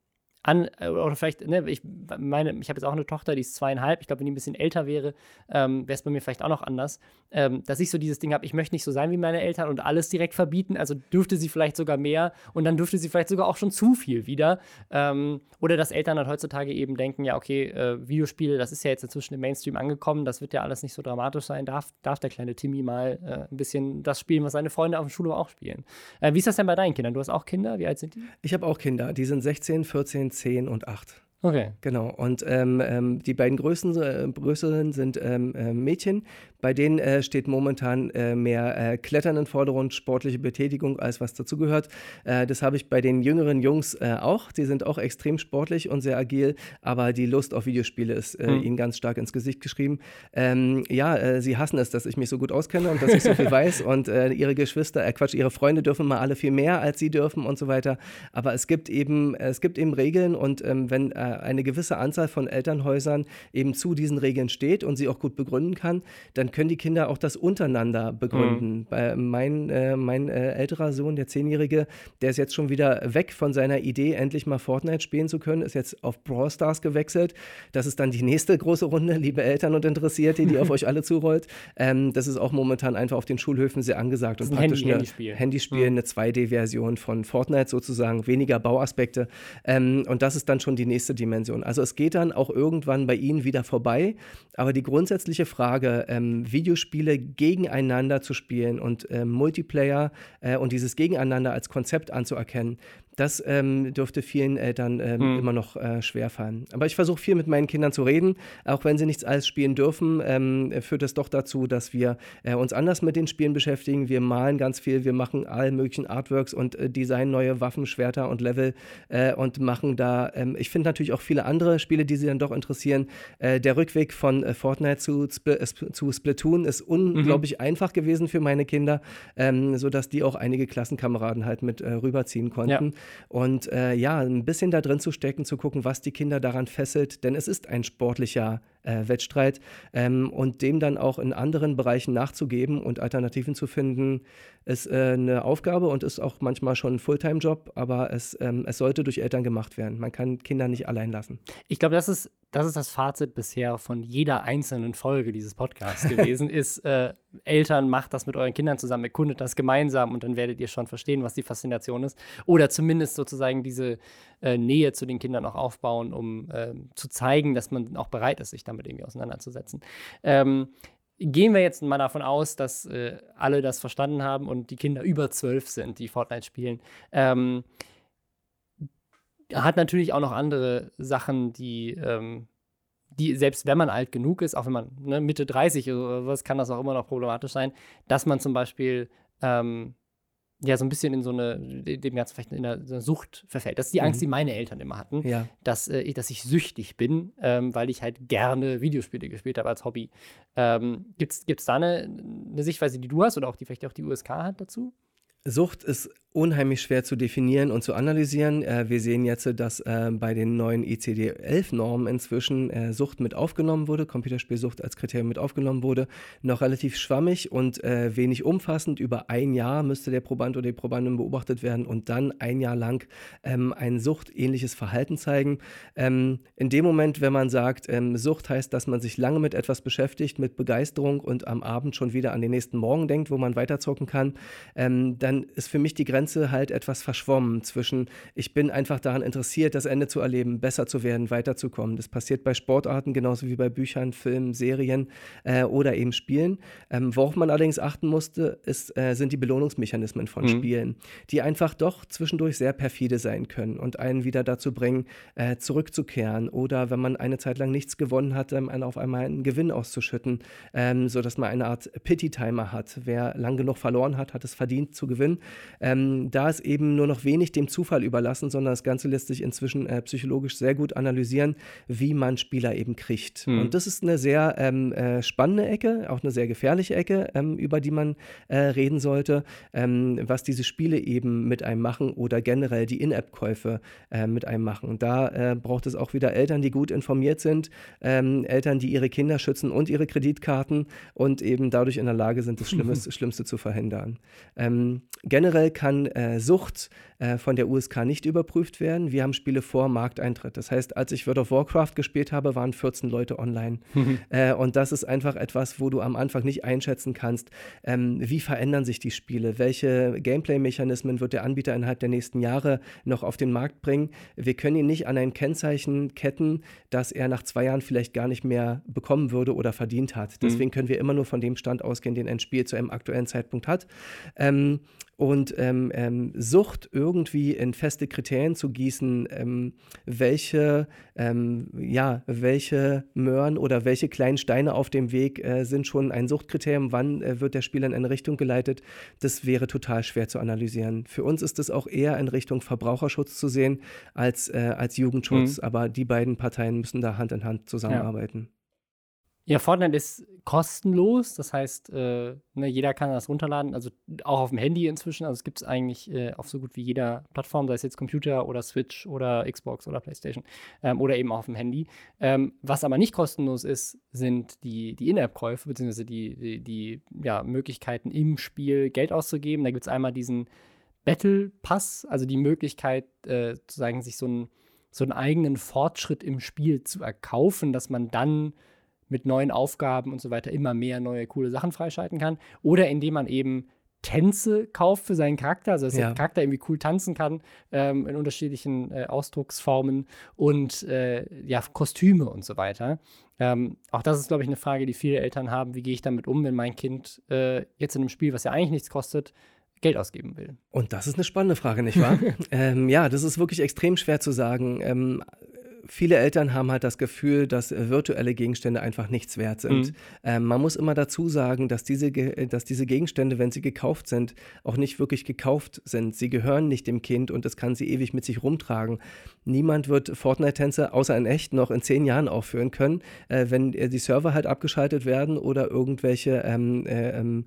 an, äh, oder vielleicht, ne, ich meine, ich habe jetzt auch eine Tochter, die ist zweieinhalb. Ich glaube, wenn die ein bisschen älter wäre, ähm, wäre es bei mir vielleicht auch noch anders. Ähm, dass ich so dieses Ding habe, ich möchte nicht so sein wie meine Eltern und alles direkt verbieten. Also dürfte sie vielleicht sogar mehr und dann dürfte sie vielleicht sogar auch schon zu viel wieder. Ähm, oder dass Eltern dann heutzutage eben denken, ja, okay, äh, Videospiele, das ist ja jetzt inzwischen im Mainstream angekommen, das wird ja alles nicht so dramatisch sein. Darf, darf der kleine Timmy mal äh, ein bisschen das spielen, was seine Freunde auf der Schule auch spielen. Äh, wie ist das denn bei deinen Kindern? Du hast auch Kinder? Wie alt sind die? Ich habe auch Kinder. Die sind 16, 14, 10 und 8. Okay. Genau. Und ähm, ähm, die beiden größten, äh, größeren sind ähm, äh, Mädchen. Bei denen äh, steht momentan äh, mehr äh, Klettern in Vordergrund, sportliche Betätigung, als was dazugehört. Äh, das habe ich bei den jüngeren Jungs auch. Die sind auch extrem sportlich und sehr agil, aber die Lust auf Videospiele ist mhm. ihnen ganz stark ins Gesicht geschrieben. Ähm, ja, sie hassen es, dass ich mich so gut auskenne und dass ich so viel weiß. Und ihre Geschwister, äh, Quatsch, ihre Freunde dürfen mal alle viel mehr, als sie dürfen und so weiter. Aber es gibt eben, es gibt eben Regeln und ähm, wenn eine gewisse Anzahl von Elternhäusern eben zu diesen Regeln steht und sie auch gut begründen kann, dann können die Kinder auch das untereinander begründen. Mhm. Bei mein, äh, mein äh, älterer Sohn, der Zehnjährige, der ist jetzt schon wieder weg von seiner Idee, endlich mal Fortnite spielen zu können, ist jetzt auf Brawl Stars gewechselt. Das ist dann die nächste große Runde, liebe Eltern und Interessierte, die auf euch alle zurollt. Ähm, das ist auch momentan einfach auf den Schulhöfen sehr angesagt und praktisch Handy, eine Handyspiel, Handyspiel mhm. eine 2D-Version von Fortnite sozusagen, weniger Bauaspekte. Ähm, und das ist dann schon die nächste Dimension. Also es geht dann auch irgendwann bei ihnen wieder vorbei, aber die grundsätzliche Frage, ähm, Videospiele gegeneinander zu spielen und äh, Multiplayer äh, und dieses Gegeneinander als Konzept anzuerkennen, das ähm, dürfte vielen Eltern ähm, mhm. immer noch äh, schwerfallen. Aber ich versuche viel mit meinen Kindern zu reden, auch wenn sie nichts alles spielen dürfen, ähm, führt es doch dazu, dass wir äh, uns anders mit den Spielen beschäftigen. Wir malen ganz viel, wir machen all möglichen Artworks und äh, designen neue Waffen, Schwerter und Level äh, und machen da, ähm, ich finde natürlich auch viele andere Spiele, die sie dann doch interessieren. Äh, der Rückweg von äh, Fortnite zu, Spl zu Splatoon ist unglaublich mhm. einfach gewesen für meine Kinder, ähm, sodass die auch einige Klassenkameraden halt mit rüberziehen konnten. Ja. Und äh, ja, ein bisschen da drin zu stecken, zu gucken, was die Kinder daran fesselt, denn es ist ein sportlicher äh, Wettstreit ähm, und dem dann auch in anderen Bereichen nachzugeben und Alternativen zu finden, ist äh, eine Aufgabe und ist auch manchmal schon ein Fulltime-Job, aber es, ähm, es sollte durch Eltern gemacht werden. Man kann Kinder nicht allein lassen. Ich glaube, das ist, das ist das Fazit bisher von jeder einzelnen Folge dieses Podcasts gewesen, ist, äh, Eltern, macht das mit euren Kindern zusammen, erkundet das gemeinsam und dann werdet ihr schon verstehen, was die Faszination ist. Oder zumindest sozusagen diese äh, Nähe zu den Kindern auch aufbauen, um äh, zu zeigen, dass man auch bereit ist, sich damit irgendwie auseinanderzusetzen. Ähm, gehen wir jetzt mal davon aus, dass äh, alle das verstanden haben und die Kinder über zwölf sind, die Fortnite spielen. Ähm, hat natürlich auch noch andere Sachen, die, ähm, die, selbst wenn man alt genug ist, auch wenn man ne, Mitte 30 oder was, kann das auch immer noch problematisch sein, dass man zum Beispiel ähm, ja so ein bisschen in so eine, dem Ganzen vielleicht in eine, so eine Sucht verfällt. Das ist die Angst, mhm. die meine Eltern immer hatten, ja. dass, äh, dass ich süchtig bin, ähm, weil ich halt gerne Videospiele gespielt habe als Hobby. Ähm, Gibt es da eine, eine Sichtweise, die du hast oder auch die vielleicht auch die USK hat dazu? Sucht ist unheimlich schwer zu definieren und zu analysieren. Äh, wir sehen jetzt, dass äh, bei den neuen ICD-11-Normen inzwischen äh, Sucht mit aufgenommen wurde, Computerspielsucht als Kriterium mit aufgenommen wurde. Noch relativ schwammig und äh, wenig umfassend. Über ein Jahr müsste der Proband oder die Probandin beobachtet werden und dann ein Jahr lang ähm, ein suchtähnliches Verhalten zeigen. Ähm, in dem Moment, wenn man sagt, ähm, Sucht heißt, dass man sich lange mit etwas beschäftigt, mit Begeisterung und am Abend schon wieder an den nächsten Morgen denkt, wo man weiterzocken kann, ähm, dann ist für mich die Grenze Grenze halt etwas verschwommen zwischen, ich bin einfach daran interessiert, das Ende zu erleben, besser zu werden, weiterzukommen. Das passiert bei Sportarten genauso wie bei Büchern, Filmen, Serien äh, oder eben Spielen. Ähm, worauf man allerdings achten musste, ist, äh, sind die Belohnungsmechanismen von mhm. Spielen, die einfach doch zwischendurch sehr perfide sein können und einen wieder dazu bringen, äh, zurückzukehren oder wenn man eine Zeit lang nichts gewonnen hat, ähm, auf einmal einen Gewinn auszuschütten, ähm, sodass man eine Art Pity-Timer hat. Wer lang genug verloren hat, hat es verdient zu gewinnen. Ähm, da ist eben nur noch wenig dem Zufall überlassen, sondern das Ganze lässt sich inzwischen äh, psychologisch sehr gut analysieren, wie man Spieler eben kriegt. Mhm. Und das ist eine sehr ähm, äh, spannende Ecke, auch eine sehr gefährliche Ecke, ähm, über die man äh, reden sollte, ähm, was diese Spiele eben mit einem machen oder generell die In-App-Käufe äh, mit einem machen. Und da äh, braucht es auch wieder Eltern, die gut informiert sind, ähm, Eltern, die ihre Kinder schützen und ihre Kreditkarten und eben dadurch in der Lage sind, das Schlimmste, Schlimmste zu verhindern. Ähm, generell kann äh, Sucht äh, von der USK nicht überprüft werden. Wir haben Spiele vor Markteintritt. Das heißt, als ich World of Warcraft gespielt habe, waren 14 Leute online. äh, und das ist einfach etwas, wo du am Anfang nicht einschätzen kannst, ähm, wie verändern sich die Spiele, welche Gameplay-Mechanismen wird der Anbieter innerhalb der nächsten Jahre noch auf den Markt bringen. Wir können ihn nicht an ein Kennzeichen ketten, das er nach zwei Jahren vielleicht gar nicht mehr bekommen würde oder verdient hat. Mhm. Deswegen können wir immer nur von dem Stand ausgehen, den ein Spiel zu einem aktuellen Zeitpunkt hat. Ähm, und ähm, ähm, Sucht irgendwie in feste Kriterien zu gießen, ähm, welche, ähm, ja, welche Möhren oder welche kleinen Steine auf dem Weg äh, sind schon ein Suchtkriterium, wann äh, wird der Spieler in eine Richtung geleitet, das wäre total schwer zu analysieren. Für uns ist es auch eher in Richtung Verbraucherschutz zu sehen als, äh, als Jugendschutz, mhm. aber die beiden Parteien müssen da Hand in Hand zusammenarbeiten. Ja. Ja, Fortnite ist kostenlos, das heißt, äh, ne, jeder kann das runterladen, also auch auf dem Handy inzwischen. Also es gibt es eigentlich äh, auf so gut wie jeder Plattform, sei es jetzt Computer oder Switch oder Xbox oder PlayStation ähm, oder eben auch auf dem Handy. Ähm, was aber nicht kostenlos ist, sind die, die In-App-Käufe, beziehungsweise die, die, die ja, Möglichkeiten im Spiel Geld auszugeben. Da gibt es einmal diesen Battle Pass, also die Möglichkeit, äh, sozusagen sich so, ein, so einen eigenen Fortschritt im Spiel zu erkaufen, dass man dann mit neuen Aufgaben und so weiter immer mehr neue coole Sachen freischalten kann. Oder indem man eben Tänze kauft für seinen Charakter, also dass Ja. der Charakter irgendwie cool tanzen kann ähm, in unterschiedlichen äh, Ausdrucksformen und äh, ja, Kostüme und so weiter. Ähm, auch das ist, glaube ich, eine Frage, die viele Eltern haben. Wie gehe ich damit um, wenn mein Kind äh, jetzt in einem Spiel, was ja eigentlich nichts kostet, Geld ausgeben will? Und das ist eine spannende Frage, nicht wahr? ähm, ja, das ist wirklich extrem schwer zu sagen. Ähm, viele Eltern haben halt das Gefühl, dass äh, virtuelle Gegenstände einfach nichts wert sind. Mhm. Ähm, man muss immer dazu sagen, dass diese, äh, dass diese Gegenstände, wenn sie gekauft sind, auch nicht wirklich gekauft sind. Sie gehören nicht dem Kind und es kann sie ewig mit sich rumtragen. Niemand wird Fortnite-Tänze außer in echt noch in zehn Jahren aufführen können, äh, wenn äh, die Server halt abgeschaltet werden oder irgendwelche ähm, äh, ähm,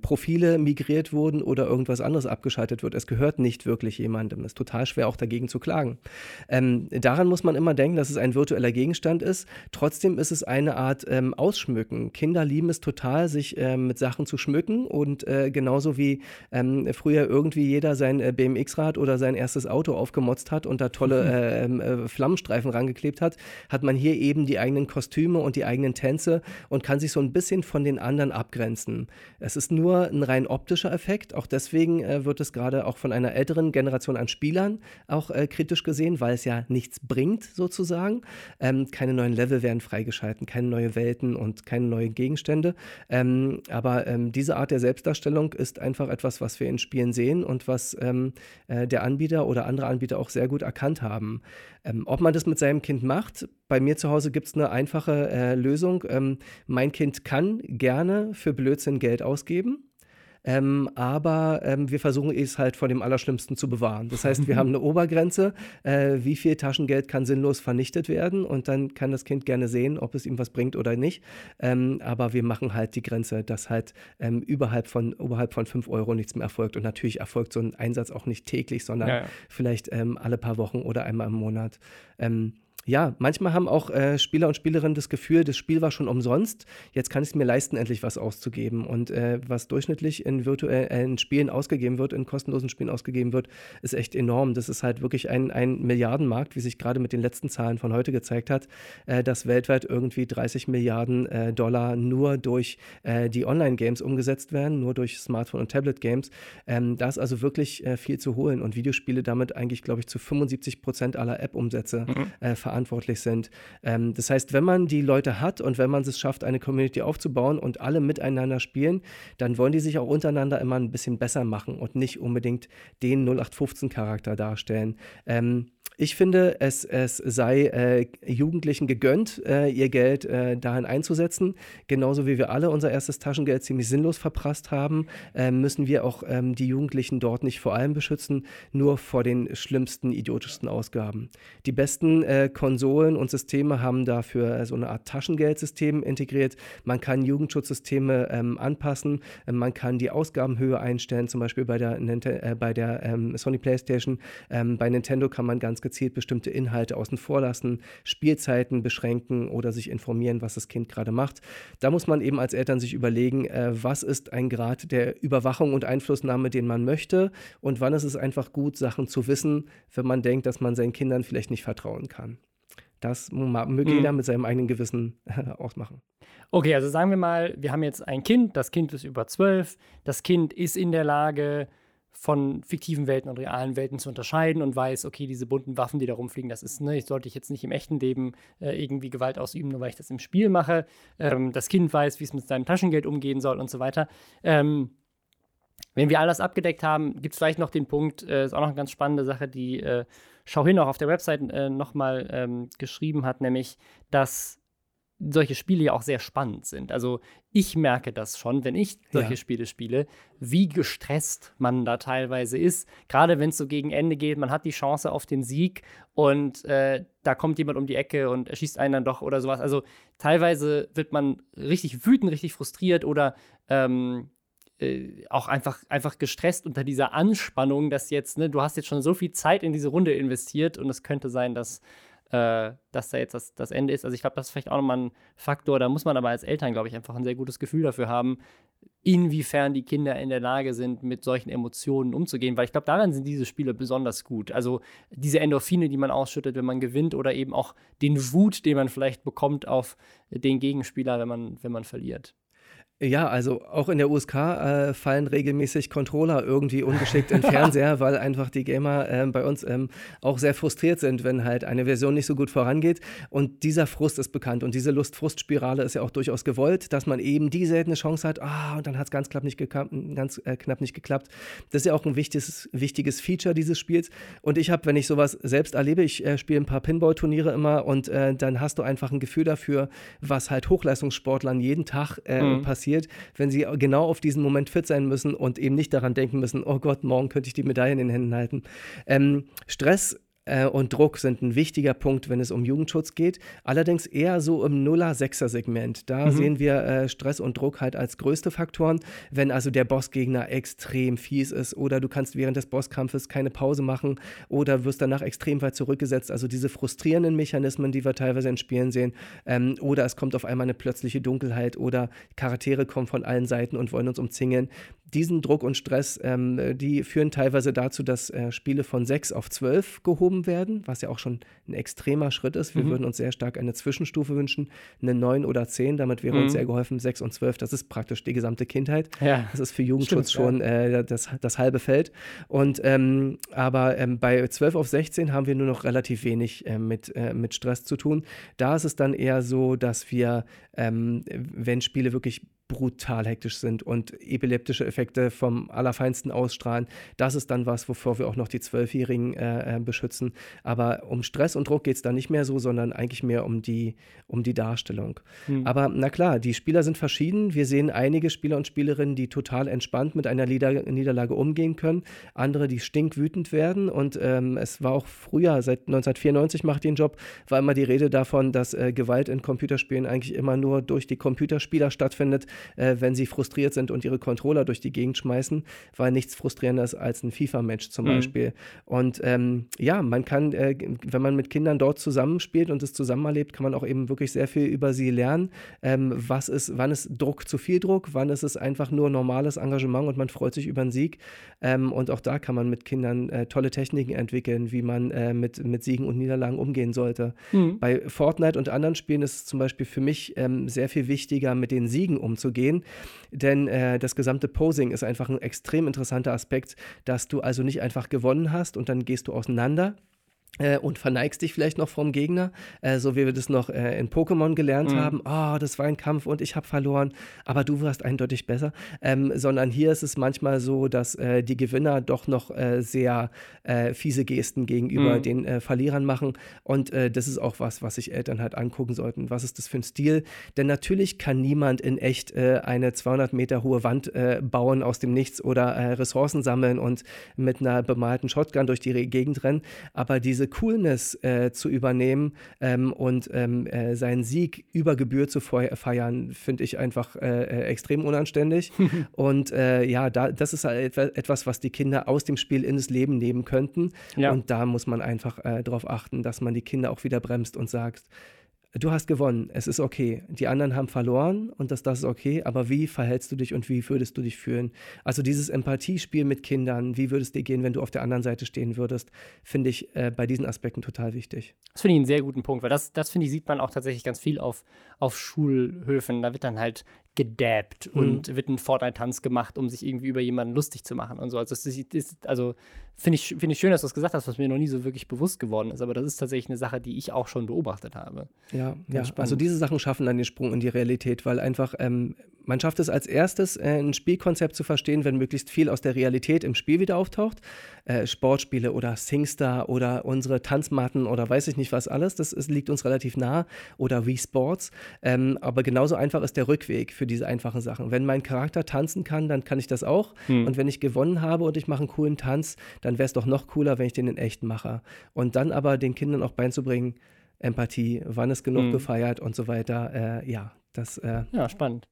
Profile migriert wurden oder irgendwas anderes abgeschaltet wird. Es gehört nicht wirklich jemandem. Es ist total schwer auch dagegen zu klagen. Ähm, daran muss man immer denken, dass es ein virtueller Gegenstand ist. Trotzdem ist es eine Art ähm, Ausschmücken. Kinder lieben es total, sich ähm, mit Sachen zu schmücken und äh, genauso wie ähm, früher irgendwie jeder sein äh, BMX-Rad oder sein erstes Auto aufgemotzt hat und da tolle äh, ähm, äh, Flammenstreifen rangeklebt hat, hat man hier eben die eigenen Kostüme und die eigenen Tänze und kann sich so ein bisschen von den anderen abgrenzen. Es ist nur ein rein optischer Effekt. Auch deswegen äh, wird es gerade auch von einer älteren Generation an Spielern auch äh, kritisch gesehen, weil es ja nichts bringt sozusagen. Ähm, keine neuen Level werden freigeschalten, keine neue Welten und keine neuen Gegenstände. Ähm, aber ähm, diese Art der Selbstdarstellung ist einfach etwas, was wir in Spielen sehen und was ähm, äh, der Anbieter oder andere Anbieter auch sehr gut erkannt haben. Ähm, ob man das mit seinem Kind macht, bei mir zu Hause gibt es eine einfache äh, Lösung. Ähm, mein Kind kann gerne für Blödsinn Geld ausgeben. Ähm, aber ähm, wir versuchen es halt vor dem Allerschlimmsten zu bewahren. Das heißt, wir haben eine Obergrenze, äh, wie viel Taschengeld kann sinnlos vernichtet werden und dann kann das Kind gerne sehen, ob es ihm was bringt oder nicht. Ähm, aber wir machen halt die Grenze, dass halt ähm, überhalb, von, oberhalb von 5 Euro nichts mehr erfolgt. Und natürlich erfolgt so ein Einsatz auch nicht täglich, sondern Ja, ja. vielleicht ähm, alle paar Wochen oder einmal im Monat. Ja, manchmal haben auch äh, Spieler und Spielerinnen das Gefühl, das Spiel war schon umsonst, jetzt kann ich es mir leisten, endlich was auszugeben. Und äh, was durchschnittlich in virtuellen Spielen ausgegeben wird, in kostenlosen Spielen ausgegeben wird, ist echt enorm. Das ist halt wirklich ein, ein Milliardenmarkt, wie sich gerade mit den letzten Zahlen von heute gezeigt hat, äh, dass weltweit irgendwie 30 Milliarden äh, Dollar nur durch äh, die Online-Games umgesetzt werden, nur durch Smartphone- und Tablet-Games. Ähm, da ist also wirklich äh, viel zu holen und Videospiele damit eigentlich, glaube ich, zu 75 Prozent aller App-Umsätze äh, verantwortlich sind. Ähm, das heißt, wenn man die Leute hat und wenn man es schafft, eine Community aufzubauen und alle miteinander spielen, dann wollen die sich auch untereinander immer ein bisschen besser machen und nicht unbedingt den 0815-Charakter darstellen. Ähm, ich finde, es, es sei äh, Jugendlichen gegönnt, äh, ihr Geld äh, dahin einzusetzen. Genauso wie wir alle unser erstes Taschengeld ziemlich sinnlos verprasst haben, äh, müssen wir auch ähm, die Jugendlichen dort nicht vor allem beschützen, nur vor den schlimmsten, idiotischsten Ausgaben. Die besten äh, Konsolen und Systeme haben dafür äh, so eine Art Taschengeldsystem integriert. Man kann Jugendschutzsysteme ähm, anpassen, äh, man kann die Ausgabenhöhe einstellen, zum Beispiel bei der, äh, bei der ähm, Sony PlayStation. Ähm, bei Nintendo kann man ganz gezielt bestimmte Inhalte außen vor lassen, Spielzeiten beschränken oder sich informieren, was das Kind gerade macht. Da muss man eben als Eltern sich überlegen, äh, was ist ein Grad der Überwachung und Einflussnahme, den man möchte und wann ist es einfach gut, Sachen zu wissen, wenn man denkt, dass man seinen Kindern vielleicht nicht vertrauen kann. Das möge Mhm. jeder mit seinem eigenen Gewissen äh, ausmachen. Okay, also sagen wir mal, wir haben jetzt ein Kind, das Kind ist über zwölf, das Kind ist in der Lage, von fiktiven Welten und realen Welten zu unterscheiden und weiß, okay, diese bunten Waffen, die da rumfliegen, das ist, ne, ich sollte ich jetzt nicht im echten Leben äh, irgendwie Gewalt ausüben, nur weil ich das im Spiel mache. Ähm, das Kind weiß, wie es mit seinem Taschengeld umgehen soll und so weiter. Ähm, wenn wir all das abgedeckt haben, gibt es vielleicht noch den Punkt, äh, ist auch noch eine ganz spannende Sache, die äh, Schau hin auch auf der Website äh, nochmal ähm, geschrieben hat, nämlich, dass solche Spiele ja auch sehr spannend sind. Also ich merke das schon, wenn ich solche Ja. Spiele spiele, wie gestresst man da teilweise ist. Gerade wenn es so gegen Ende geht, man hat die Chance auf den Sieg und äh, da kommt jemand um die Ecke und erschießt einen dann doch oder sowas. Also teilweise wird man richtig wütend, richtig frustriert oder ähm, äh, auch einfach, einfach gestresst unter dieser Anspannung, dass jetzt, ne, du hast jetzt schon so viel Zeit in diese Runde investiert und es könnte sein, dass, äh, dass da jetzt das, das Ende ist. Also ich glaube, das ist vielleicht auch nochmal ein Faktor. Da muss man aber als Eltern, glaube ich, einfach ein sehr gutes Gefühl dafür haben, inwiefern die Kinder in der Lage sind, mit solchen Emotionen umzugehen. Weil ich glaube, daran sind diese Spiele besonders gut. Also diese Endorphine, die man ausschüttet, wenn man gewinnt, oder eben auch den Wut, den man vielleicht bekommt auf den Gegenspieler, wenn man, wenn man verliert. Ja, also auch in der USK äh, fallen regelmäßig Controller irgendwie ungeschickt in Fernseher, weil einfach die Gamer äh, bei uns ähm, auch sehr frustriert sind, wenn halt eine Version nicht so gut vorangeht. Und dieser Frust ist bekannt und diese Lust-Frust-Spirale ist ja auch durchaus gewollt, dass man eben die seltene Chance hat, ah, und dann hat es ganz, knapp nicht, ganz äh, knapp nicht geklappt. Das ist ja auch ein wichtiges, wichtiges Feature dieses Spiels. Und ich habe, wenn ich sowas selbst erlebe, ich äh, spiele ein paar Pinball-Turniere immer und äh, dann hast du einfach ein Gefühl dafür, was halt Hochleistungssportlern jeden Tag äh, mhm. passiert passiert, wenn sie genau auf diesen Moment fit sein müssen und eben nicht daran denken müssen, oh Gott, morgen könnte ich die Medaille in den Händen halten. Ähm, Stress äh, und Druck sind ein wichtiger Punkt, wenn es um Jugendschutz geht. Allerdings eher so im Nuller-Sechser-Segment. Da mhm. sehen wir äh, Stress und Druck halt als größte Faktoren. Wenn also der Bossgegner extrem fies ist oder du kannst während des Bosskampfes keine Pause machen oder wirst danach extrem weit zurückgesetzt. Also diese frustrierenden Mechanismen, die wir teilweise in Spielen sehen. Ähm, oder es kommt auf einmal eine plötzliche Dunkelheit oder Charaktere kommen von allen Seiten und wollen uns umzingeln diesen Druck und Stress, ähm, die führen teilweise dazu, dass äh, Spiele von 6 auf 12 gehoben werden, was ja auch schon ein extremer Schritt ist. Wir mhm. würden uns sehr stark eine Zwischenstufe wünschen, eine 9 oder 10. Damit wäre mhm. uns sehr geholfen, 6 und 12. Das ist praktisch die gesamte Kindheit. Ja. Das ist für Jugendschutz Stimmt, schon äh, das, das halbe Feld. Und ähm, aber ähm, bei 12 auf 16 haben wir nur noch relativ wenig äh, mit, äh, mit Stress zu tun. Da ist es dann eher so, dass wir, ähm, wenn Spiele wirklich brutal hektisch sind und epileptische Effekte vom Allerfeinsten ausstrahlen. Das ist dann was, wovor wir auch noch die Zwölfjährigen äh, äh beschützen. Aber um Stress und Druck geht es da nicht mehr so, sondern eigentlich mehr um die, um die Darstellung. Hm. Aber na klar, die Spieler sind verschieden. Wir sehen einige Spieler und Spielerinnen, die total entspannt mit einer Nieder Niederlage umgehen können. Andere, die stinkwütend werden. Und ähm, es war auch früher, seit 1994 macht den Job, war immer die Rede davon, dass äh, Gewalt in Computerspielen eigentlich immer nur durch die Computerspieler stattfindet äh, wenn sie frustriert sind und ihre Controller durch die Gegend schmeißen, weil nichts frustrierendes als ein FIFA-Match zum mhm. Beispiel. Und ähm, ja, man kann, äh, wenn man mit Kindern dort zusammenspielt und es zusammen erlebt, kann man auch eben wirklich sehr viel über sie lernen. Ähm, was ist, wann ist Druck zu viel Druck, wann ist es einfach nur normales Engagement und man freut sich über einen Sieg. Ähm, und auch da kann man mit Kindern äh, tolle Techniken entwickeln, wie man äh, mit, mit Siegen und Niederlagen umgehen sollte. Mhm. Bei Fortnite und anderen Spielen ist es zum Beispiel für mich ähm, sehr viel wichtiger, mit den Siegen umzugehen gehen. Denn äh, das gesamte Posing ist einfach ein extrem interessanter Aspekt, dass du also nicht einfach gewonnen hast und dann gehst du auseinander, und verneigst dich vielleicht noch vom Gegner, äh, so wie wir das noch äh, in Pokémon gelernt mhm. haben. Oh, das war ein Kampf und ich habe verloren, aber du warst eindeutig besser. Ähm, sondern hier ist es manchmal so, dass äh, die Gewinner doch noch äh, sehr äh, fiese Gesten gegenüber mhm. den Verlierern machen. Und das ist auch was, was sich Eltern halt angucken sollten. Was ist das für ein Stil? Denn natürlich kann niemand in echt eine 200 Meter hohe Wand bauen aus dem Nichts oder Ressourcen sammeln und mit einer bemalten Shotgun durch die Gegend rennen. Aber diese Coolness äh, zu übernehmen ähm, und ähm, äh, seinen Sieg über Gebühr zu feiern, finde ich einfach äh, äh extrem unanständig. und äh, ja, da, das ist halt etwas, was die Kinder aus dem Spiel in das Leben nehmen könnten. Ja. Und da muss man einfach äh, darauf achten, dass man die Kinder auch wieder bremst und sagt, du hast gewonnen, es ist okay. Die anderen haben verloren und das, das ist okay, aber wie verhältst du dich und wie würdest du dich fühlen? Also dieses Empathiespiel mit Kindern, wie würdest dir gehen, wenn du auf der anderen Seite stehen würdest, finde ich äh, bei diesen Aspekten total wichtig. Das finde ich einen sehr guten Punkt, weil das, das finde ich, sieht man auch tatsächlich ganz viel auf, auf Schulhöfen. Da wird dann halt gedabbt mhm. und wird ein Fortnite-Tanz gemacht, um sich irgendwie über jemanden lustig zu machen und so. Also, also finde ich, find ich schön, dass du das gesagt hast, was mir noch nie so wirklich bewusst geworden ist. Aber das ist tatsächlich eine Sache, die ich auch schon beobachtet habe. Ja, ja. also diese Sachen schaffen dann den Sprung in die Realität, weil einfach ähm, man schafft es als erstes, äh, ein Spielkonzept zu verstehen, wenn möglichst viel aus der Realität im Spiel wieder auftaucht. Äh, Sportspiele oder SingStar oder unsere Tanzmatten oder weiß ich nicht was alles, das ist, liegt uns relativ nah. Oder Wii Sports. Ähm, aber genauso einfach ist der Rückweg für diese einfachen Sachen. Wenn mein Charakter tanzen kann, dann kann ich das auch. Hm. Und wenn ich gewonnen habe und ich mache einen coolen Tanz, dann wäre es doch noch cooler, wenn ich den in echt mache. Und dann aber den Kindern auch beizubringen, Empathie, wann ist genug hm. gefeiert und so weiter. Äh, ja, das. Äh, ja, spannend.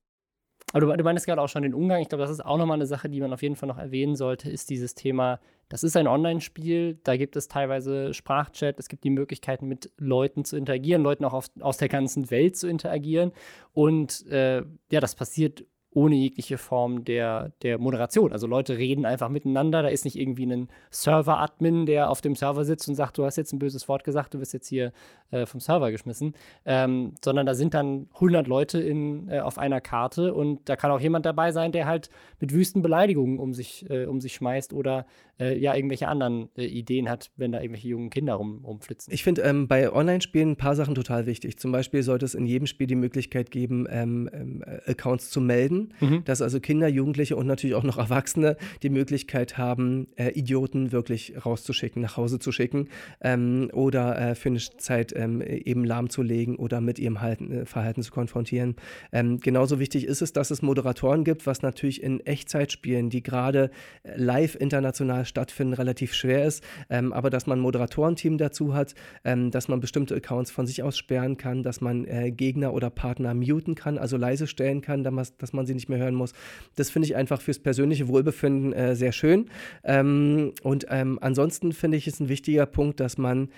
Aber du, du meinst gerade auch schon den Umgang. Ich glaube, das ist auch nochmal eine Sache, die man auf jeden Fall noch erwähnen sollte, ist dieses Thema, das ist ein Online-Spiel, da gibt es teilweise Sprachchat, es gibt die Möglichkeiten, mit Leuten zu interagieren, Leuten auch auf, aus der ganzen Welt zu interagieren. Und äh, ja, das passiert ohne jegliche Form der, der Moderation. Also Leute reden einfach miteinander, da ist nicht irgendwie ein Server-Admin, der auf dem Server sitzt und sagt, du hast jetzt ein böses Wort gesagt, du wirst jetzt hier äh, vom Server geschmissen, ähm, sondern da sind dann 100 Leute in, äh, auf einer Karte und da kann auch jemand dabei sein, der halt mit wüsten Beleidigungen um sich, äh, um sich schmeißt oder äh, ja irgendwelche anderen äh, Ideen hat, wenn da irgendwelche jungen Kinder rum, rumflitzen. Ich finde ähm, bei Online-Spielen ein paar Sachen total wichtig. Zum Beispiel sollte es in jedem Spiel die Möglichkeit geben, ähm, ähm, Accounts zu melden, mhm. dass also Kinder, Jugendliche und natürlich auch noch Erwachsene die Möglichkeit haben, äh, Idioten wirklich rauszuschicken, nach Hause zu schicken ähm, oder äh, für eine Zeit ähm, eben lahmzulegen oder mit ihrem Halten, äh, Verhalten zu konfrontieren. Ähm, genauso wichtig ist es, dass es Moderatoren gibt, was natürlich in Echtzeitspielen, die gerade live international stattfinden, relativ schwer ist. Ähm, aber dass man ein Moderatorenteam dazu hat, ähm, dass man bestimmte Accounts von sich aus sperren kann, dass man äh, Gegner oder Partner muten kann, also leise stellen kann, dass man sie nicht mehr hören muss. Das finde ich einfach fürs persönliche Wohlbefinden äh, sehr schön. Ähm, und ähm, ansonsten finde ich es ein wichtiger Punkt, dass man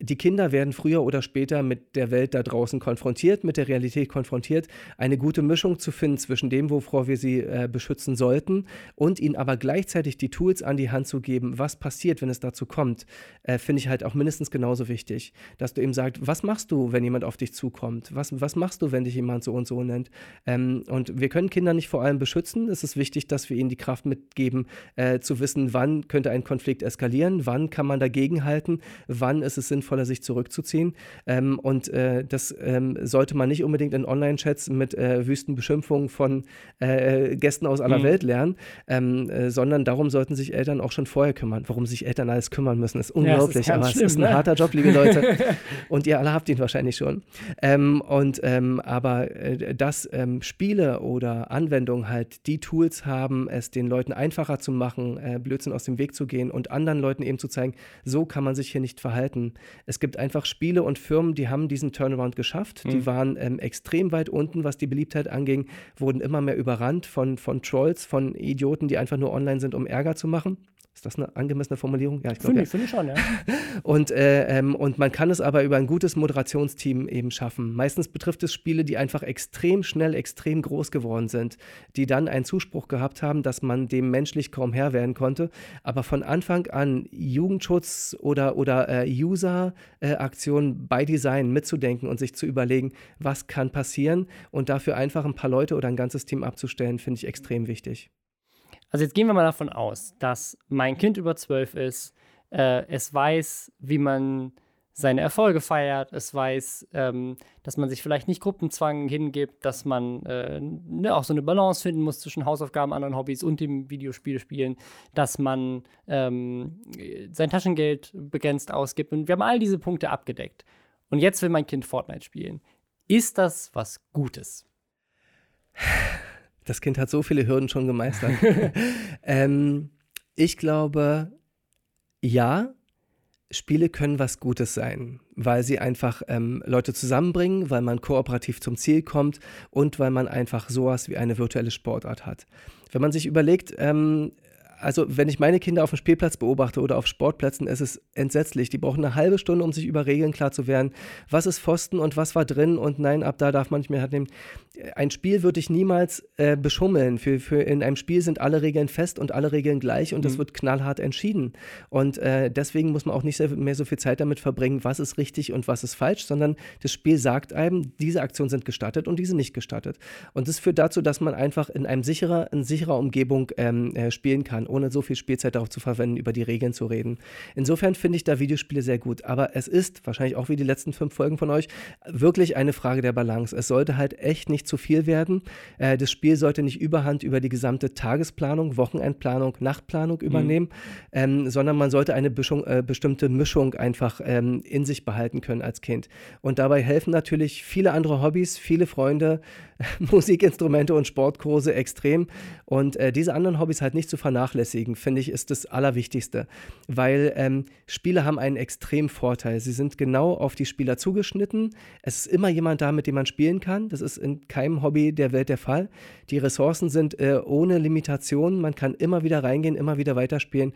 die Kinder werden früher oder später mit der Welt da draußen konfrontiert, mit der Realität konfrontiert. Eine gute Mischung zu finden zwischen dem, wovor wir sie äh, beschützen sollten, und ihnen aber gleichzeitig die Tools an die Hand zu geben, was passiert, wenn es dazu kommt, äh, finde ich halt auch mindestens genauso wichtig. Dass du eben sagst, was machst du, wenn jemand auf dich zukommt? Was, was machst du, wenn dich jemand so und so nennt? Ähm, und wir können Kinder nicht vor allem beschützen. Es ist wichtig, dass wir ihnen die Kraft mitgeben, äh, zu wissen, wann könnte ein Konflikt eskalieren, wann kann man dagegenhalten, wann ist es sinnvoller, sich zurückzuziehen. Ähm, und äh, das ähm, sollte man nicht unbedingt in Online-Chats mit äh, wüsten Beschimpfungen von äh, Gästen aus aller mhm. Welt lernen, ähm, äh, sondern darum sollten sich Eltern auch schon vorher kümmern. Warum sich Eltern alles kümmern müssen, ist unglaublich, ja, ist aber schlimm, es ist ein ne? harter Job, liebe Leute. und ihr alle habt ihn wahrscheinlich schon. Ähm, und ähm, aber äh, dass ähm, Spiele oder Anwendungen halt die Tools haben, es den Leuten einfacher zu machen, äh, Blödsinn aus dem Weg zu gehen und anderen Leuten eben zu zeigen, so kann man sich hier nicht verhalten. Es gibt einfach Spiele und Firmen, die haben diesen Turnaround geschafft. Mhm. Die waren ähm, extrem weit unten, was die Beliebtheit anging, wurden immer mehr überrannt von, von Trolls, von Idioten, die einfach nur online sind, um Ärger zu machen. Ist das eine angemessene Formulierung? Ja, ich glaube. Finde ja. find ich schon, ja. und, äh, ähm, und man kann es aber über ein gutes Moderationsteam eben schaffen. Meistens betrifft es Spiele, die einfach extrem schnell, extrem groß geworden sind, die dann einen Zuspruch gehabt haben, dass man dem menschlich kaum Herr werden konnte. Aber von Anfang an Jugendschutz oder, oder äh, User-Aktionen bei Design mitzudenken und sich zu überlegen, was kann passieren und dafür einfach ein paar Leute oder ein ganzes Team abzustellen, finde ich extrem wichtig. Also jetzt gehen wir mal davon aus, dass mein Kind über zwölf ist, äh, es weiß, wie man seine Erfolge feiert, es weiß, ähm, dass man sich vielleicht nicht Gruppenzwang hingibt, dass man äh, ne, auch so eine Balance finden muss zwischen Hausaufgaben, anderen Hobbys und dem Videospiel spielen, dass man ähm, sein Taschengeld begrenzt ausgibt. Und wir haben all diese Punkte abgedeckt. Und jetzt will mein Kind Fortnite spielen. Ist das was Gutes? Das Kind hat so viele Hürden schon gemeistert. ähm, ich glaube, ja, Spiele können was Gutes sein, weil sie einfach ähm, Leute zusammenbringen, weil man kooperativ zum Ziel kommt und weil man einfach sowas wie eine virtuelle Sportart hat. Wenn man sich überlegt, ähm, also wenn ich meine Kinder auf dem Spielplatz beobachte oder auf Sportplätzen, ist es entsetzlich. Die brauchen eine halbe Stunde, um sich über Regeln klar zu werden. Was ist Pfosten und was war drin und nein, ab da darf man nicht mehr nehmen. Ein Spiel würde ich niemals äh, beschummeln. Für, für in einem Spiel sind alle Regeln fest und alle Regeln gleich und mhm. das wird knallhart entschieden. Und äh, deswegen muss man auch nicht mehr so viel Zeit damit verbringen, was ist richtig und was ist falsch, sondern das Spiel sagt einem, diese Aktionen sind gestattet und diese nicht gestattet. Und das führt dazu, dass man einfach in einem sicherer, in sicherer Umgebung ähm, äh, spielen kann ohne so viel Spielzeit darauf zu verwenden, über die Regeln zu reden. Insofern finde ich da Videospiele sehr gut. Aber es ist, wahrscheinlich auch wie die letzten fünf Folgen von euch, wirklich eine Frage der Balance. Es sollte halt echt nicht zu viel werden. Äh, das Spiel sollte nicht überhand über die gesamte Tagesplanung, Wochenendplanung, Nachtplanung mhm. übernehmen, mhm. ähm, sondern man sollte eine Bischung, äh, bestimmte Mischung einfach ähm, in sich behalten können als Kind. Und dabei helfen natürlich viele andere Hobbys, viele Freunde, Musikinstrumente und Sportkurse extrem. Und äh, diese anderen Hobbys halt nicht zu vernachlässigen vernachlässigen, finde ich, ist das Allerwichtigste. Weil ähm, Spiele haben einen extremen Vorteil. Sie sind genau auf die Spieler zugeschnitten. Es ist immer jemand da, mit dem man spielen kann. Das ist in keinem Hobby der Welt der Fall. Die Ressourcen sind äh, ohne Limitationen. Man kann immer wieder reingehen, immer wieder weiterspielen.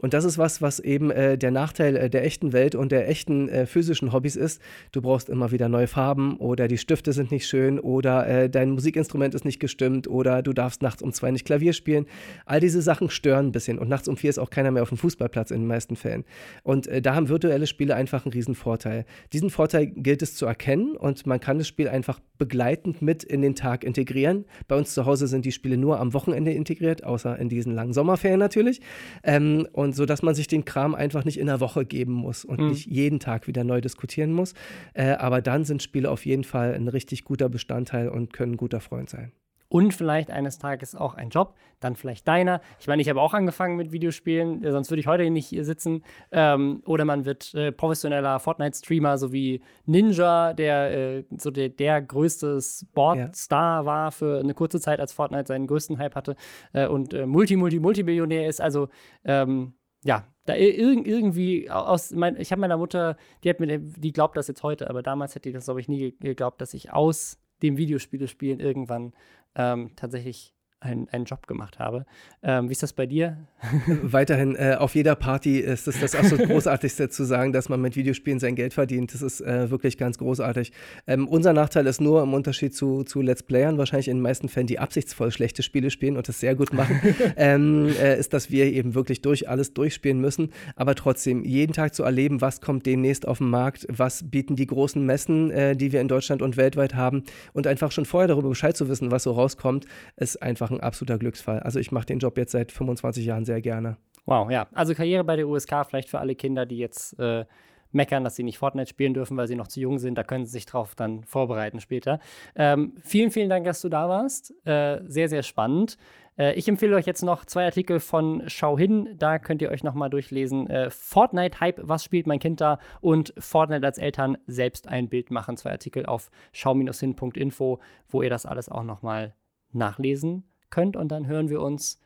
Und das ist was, was eben äh, der Nachteil äh, der echten Welt und der echten äh, physischen Hobbys ist. Du brauchst immer wieder neue Farben oder die Stifte sind nicht schön oder äh, dein Musikinstrument ist nicht gestimmt oder du darfst nachts um zwei nicht Klavier spielen. All diese Sachen stören ein bisschen und nachts um vier ist auch keiner mehr auf dem Fußballplatz in den meisten Fällen. Und äh, da haben virtuelle Spiele einfach einen riesen Vorteil. Diesen Vorteil gilt es zu erkennen und man kann das Spiel einfach begleitend mit in den Tag integrieren. Bei uns zu Hause sind die Spiele nur am Wochenende integriert, außer in diesen langen Sommerferien natürlich. Ähm, und so, dass man sich den Kram einfach nicht in der Woche geben muss und mhm. nicht jeden Tag wieder neu diskutieren muss. Äh, aber dann sind Spiele auf jeden Fall ein richtig guter Bestandteil und können ein guter Freund sein und vielleicht eines Tages auch ein Job, dann vielleicht deiner. Ich meine, ich habe auch angefangen mit Videospielen, äh, sonst würde ich heute nicht hier sitzen. Ähm, oder man wird äh, professioneller Fortnite-Streamer, so wie Ninja, der äh, so der, der größte Sportstar ja. war für eine kurze Zeit, als Fortnite seinen größten Hype hatte äh, und äh, Multi, Multi, Multimillionär ist. Also, ähm, ja, da ir irgendwie aus, mein, ich habe meiner Mutter, die hat mir, die glaubt das jetzt heute, aber damals hätte die das, glaube ich, nie geglaubt, dass ich aus dem Videospiele spielen irgendwann ähm, tatsächlich einen, einen Job gemacht habe. Ähm, wie ist das bei dir? Weiterhin äh, auf jeder Party ist es das absolut Großartigste zu sagen, dass man mit Videospielen sein Geld verdient. Das ist äh, wirklich ganz großartig. Ähm, unser Nachteil ist nur im Unterschied zu, zu Let's Playern, wahrscheinlich in den meisten Fällen, die absichtsvoll schlechte Spiele spielen und das sehr gut machen, ähm, äh, ist, dass wir eben wirklich durch alles durchspielen müssen. Aber trotzdem, jeden Tag zu erleben, was kommt demnächst auf den Markt, was bieten die großen Messen, äh, die wir in Deutschland und weltweit haben und einfach schon vorher darüber Bescheid zu wissen, was so rauskommt, ist einfach ein absoluter Glücksfall. Also ich mache den Job jetzt seit 25 Jahren sehr gerne. Wow, ja. Also Karriere bei der USK vielleicht für alle Kinder, die jetzt äh, meckern, dass sie nicht Fortnite spielen dürfen, weil sie noch zu jung sind. Da können sie sich drauf dann vorbereiten später. Ähm, vielen, vielen Dank, dass du da warst. Äh, sehr, sehr spannend. Äh, ich empfehle euch jetzt noch zwei Artikel von Schau hin. Da könnt ihr euch nochmal durchlesen. Äh, Fortnite-Hype, was spielt mein Kind da? Und Fortnite als Eltern selbst ein Bild machen. Zwei Artikel auf schau-hin.info, wo ihr das alles auch nochmal nachlesen könnt. Und dann hören wir uns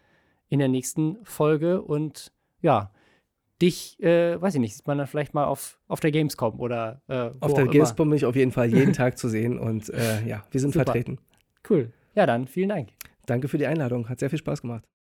in der nächsten Folge. Und ja, dich, äh, weiß ich nicht, sieht man dann vielleicht mal auf, auf der Gamescom oder äh, Auf der Gamescom bin ich auf jeden Fall jeden Tag zu sehen und äh, ja, wir sind Super. vertreten. Cool. Ja, dann vielen Dank. Danke für die Einladung. Hat sehr viel Spaß gemacht.